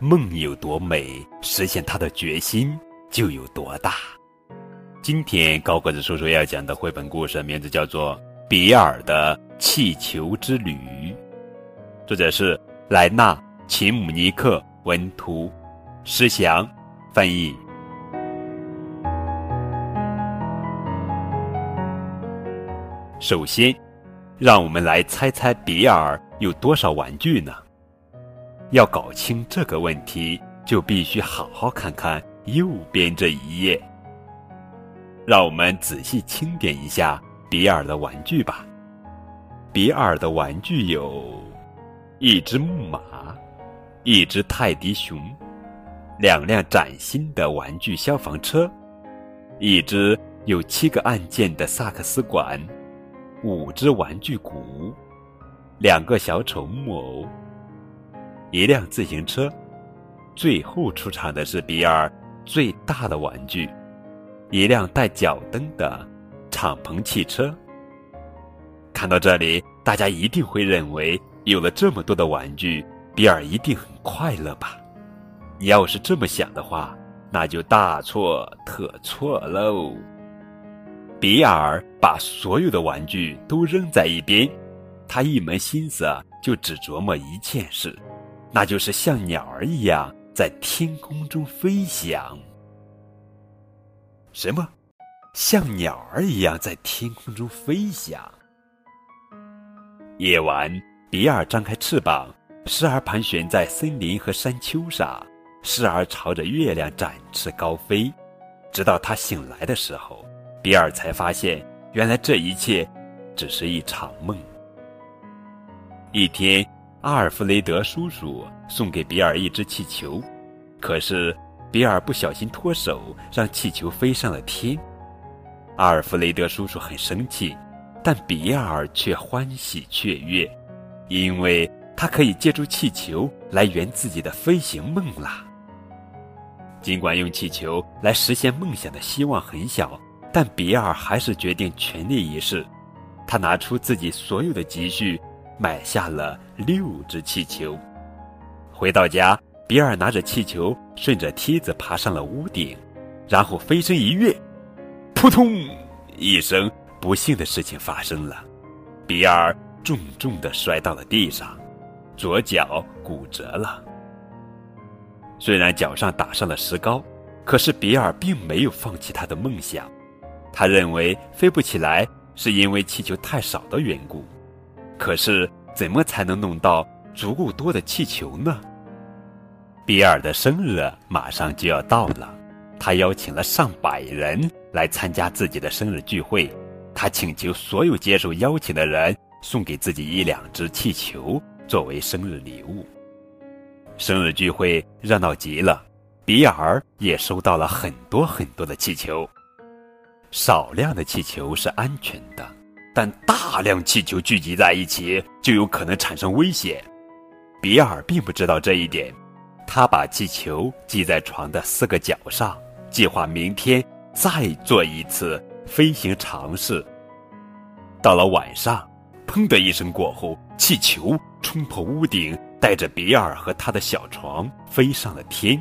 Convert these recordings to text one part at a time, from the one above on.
梦有多美，实现它的决心就有多大。今天高个子叔叔要讲的绘本故事名字叫做《比尔的气球之旅》，作者是莱纳·琴姆尼克文图，施祥翻译。首先，让我们来猜猜比尔有多少玩具呢？要搞清这个问题，就必须好好看看右边这一页。让我们仔细清点一下比尔的玩具吧。比尔的玩具有：一只木马，一只泰迪熊，两辆崭新的玩具消防车，一只有七个按键的萨克斯管。五只玩具鼓，两个小丑木偶，一辆自行车，最后出场的是比尔最大的玩具——一辆带脚蹬的敞篷汽车。看到这里，大家一定会认为有了这么多的玩具，比尔一定很快乐吧？你要是这么想的话，那就大错特错喽。比尔把所有的玩具都扔在一边，他一门心思就只琢磨一件事，那就是像鸟儿一样在天空中飞翔。什么？像鸟儿一样在天空中飞翔？夜晚，比尔张开翅膀，时而盘旋在森林和山丘上，时而朝着月亮展翅高飞，直到他醒来的时候。比尔才发现，原来这一切只是一场梦。一天，阿尔弗雷德叔叔送给比尔一只气球，可是比尔不小心脱手，让气球飞上了天。阿尔弗雷德叔叔很生气，但比尔却欢喜雀跃，因为他可以借助气球来圆自己的飞行梦啦。尽管用气球来实现梦想的希望很小。但比尔还是决定全力一试，他拿出自己所有的积蓄，买下了六只气球。回到家，比尔拿着气球顺着梯子爬上了屋顶，然后飞身一跃，扑通一声，不幸的事情发生了，比尔重重的摔到了地上，左脚骨折了。虽然脚上打上了石膏，可是比尔并没有放弃他的梦想。他认为飞不起来是因为气球太少的缘故，可是怎么才能弄到足够多的气球呢？比尔的生日马上就要到了，他邀请了上百人来参加自己的生日聚会。他请求所有接受邀请的人送给自己一两只气球作为生日礼物。生日聚会热闹极了，比尔也收到了很多很多的气球。少量的气球是安全的，但大量气球聚集在一起就有可能产生危险。比尔并不知道这一点，他把气球系在床的四个角上，计划明天再做一次飞行尝试。到了晚上，砰的一声过后，气球冲破屋顶，带着比尔和他的小床飞上了天。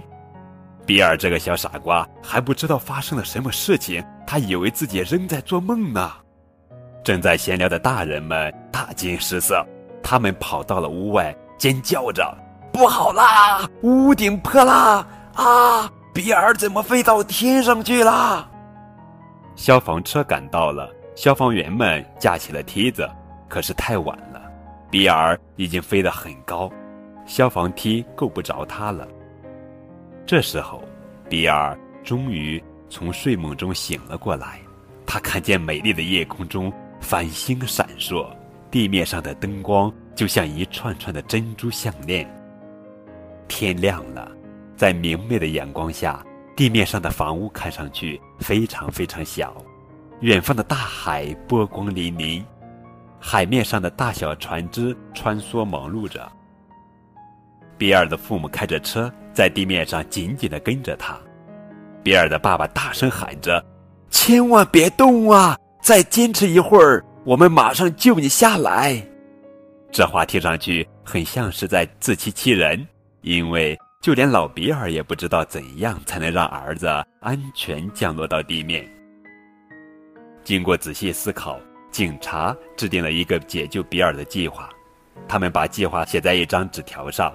比尔这个小傻瓜还不知道发生了什么事情，他以为自己仍在做梦呢。正在闲聊的大人们大惊失色，他们跑到了屋外，尖叫着：“不好啦，屋顶破啦！啊，比尔怎么飞到天上去了？”消防车赶到了，消防员们架起了梯子，可是太晚了，比尔已经飞得很高，消防梯够不着他了。这时候，比尔终于从睡梦中醒了过来。他看见美丽的夜空中繁星闪烁，地面上的灯光就像一串串的珍珠项链。天亮了，在明媚的阳光下，地面上的房屋看上去非常非常小。远方的大海波光粼粼，海面上的大小船只穿梭忙碌着。比尔的父母开着车。在地面上紧紧地跟着他，比尔的爸爸大声喊着：“千万别动啊！再坚持一会儿，我们马上救你下来。”这话听上去很像是在自欺欺人，因为就连老比尔也不知道怎样才能让儿子安全降落到地面。经过仔细思考，警察制定了一个解救比尔的计划。他们把计划写在一张纸条上，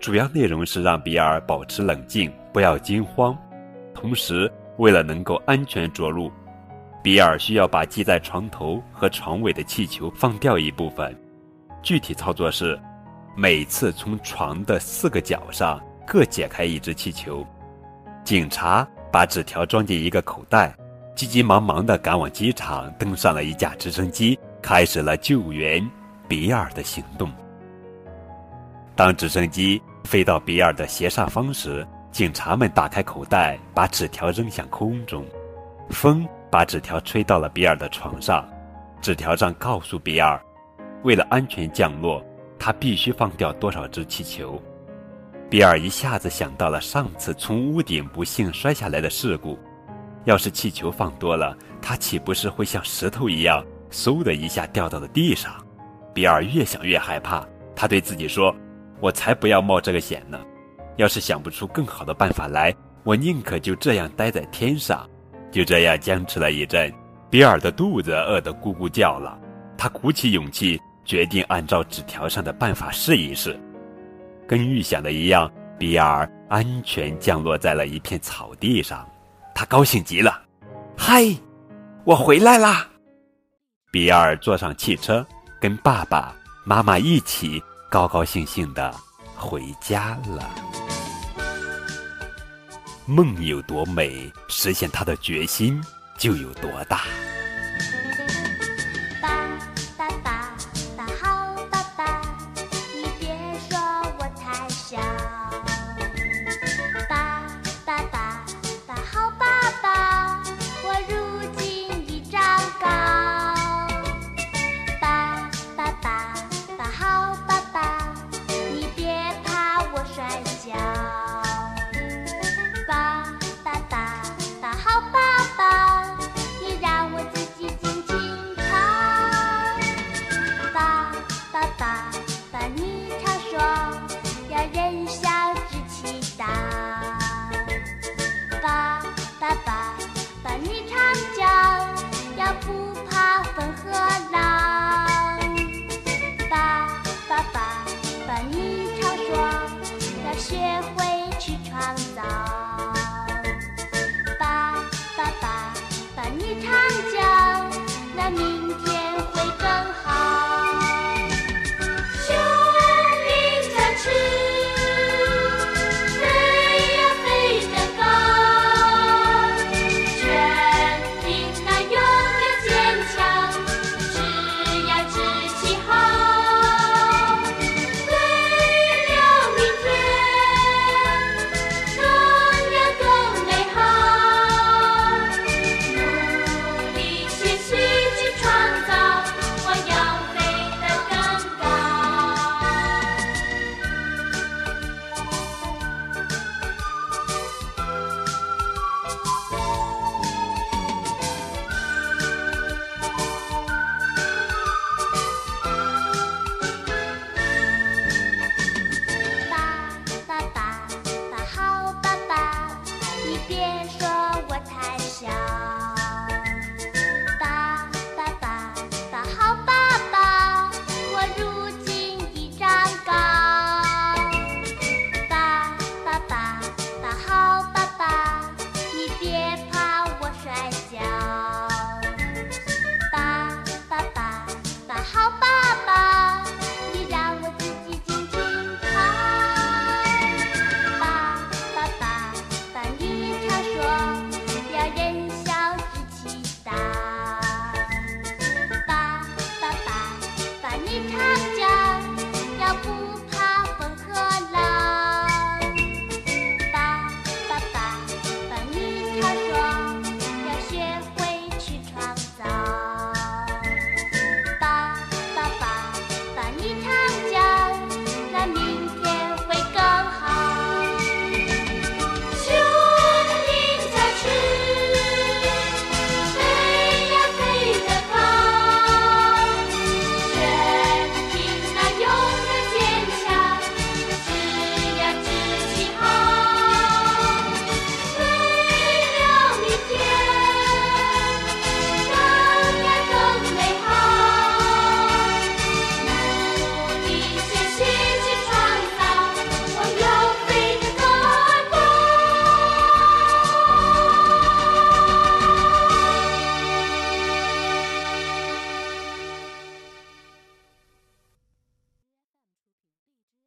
主要内容是让比尔保持冷静，不要惊慌。同时，为了能够安全着陆，比尔需要把系在床头和床尾的气球放掉一部分。具体操作是，每次从床的四个角上各解开一只气球。警察把纸条装进一个口袋。急急忙忙地赶往机场，登上了一架直升机，开始了救援比尔的行动。当直升机飞到比尔的斜上方时，警察们打开口袋，把纸条扔向空中。风把纸条吹到了比尔的床上，纸条上告诉比尔，为了安全降落，他必须放掉多少只气球。比尔一下子想到了上次从屋顶不幸摔下来的事故。要是气球放多了，它岂不是会像石头一样，嗖的一下掉到了地上？比尔越想越害怕，他对自己说：“我才不要冒这个险呢！要是想不出更好的办法来，我宁可就这样待在天上。”就这样僵持了一阵，比尔的肚子饿得咕咕叫了。他鼓起勇气，决定按照纸条上的办法试一试。跟预想的一样，比尔安全降落在了一片草地上。他高兴极了，嗨，我回来啦！比尔坐上汽车，跟爸爸妈妈一起高高兴兴的回家了。梦有多美实现它的决心就有多大。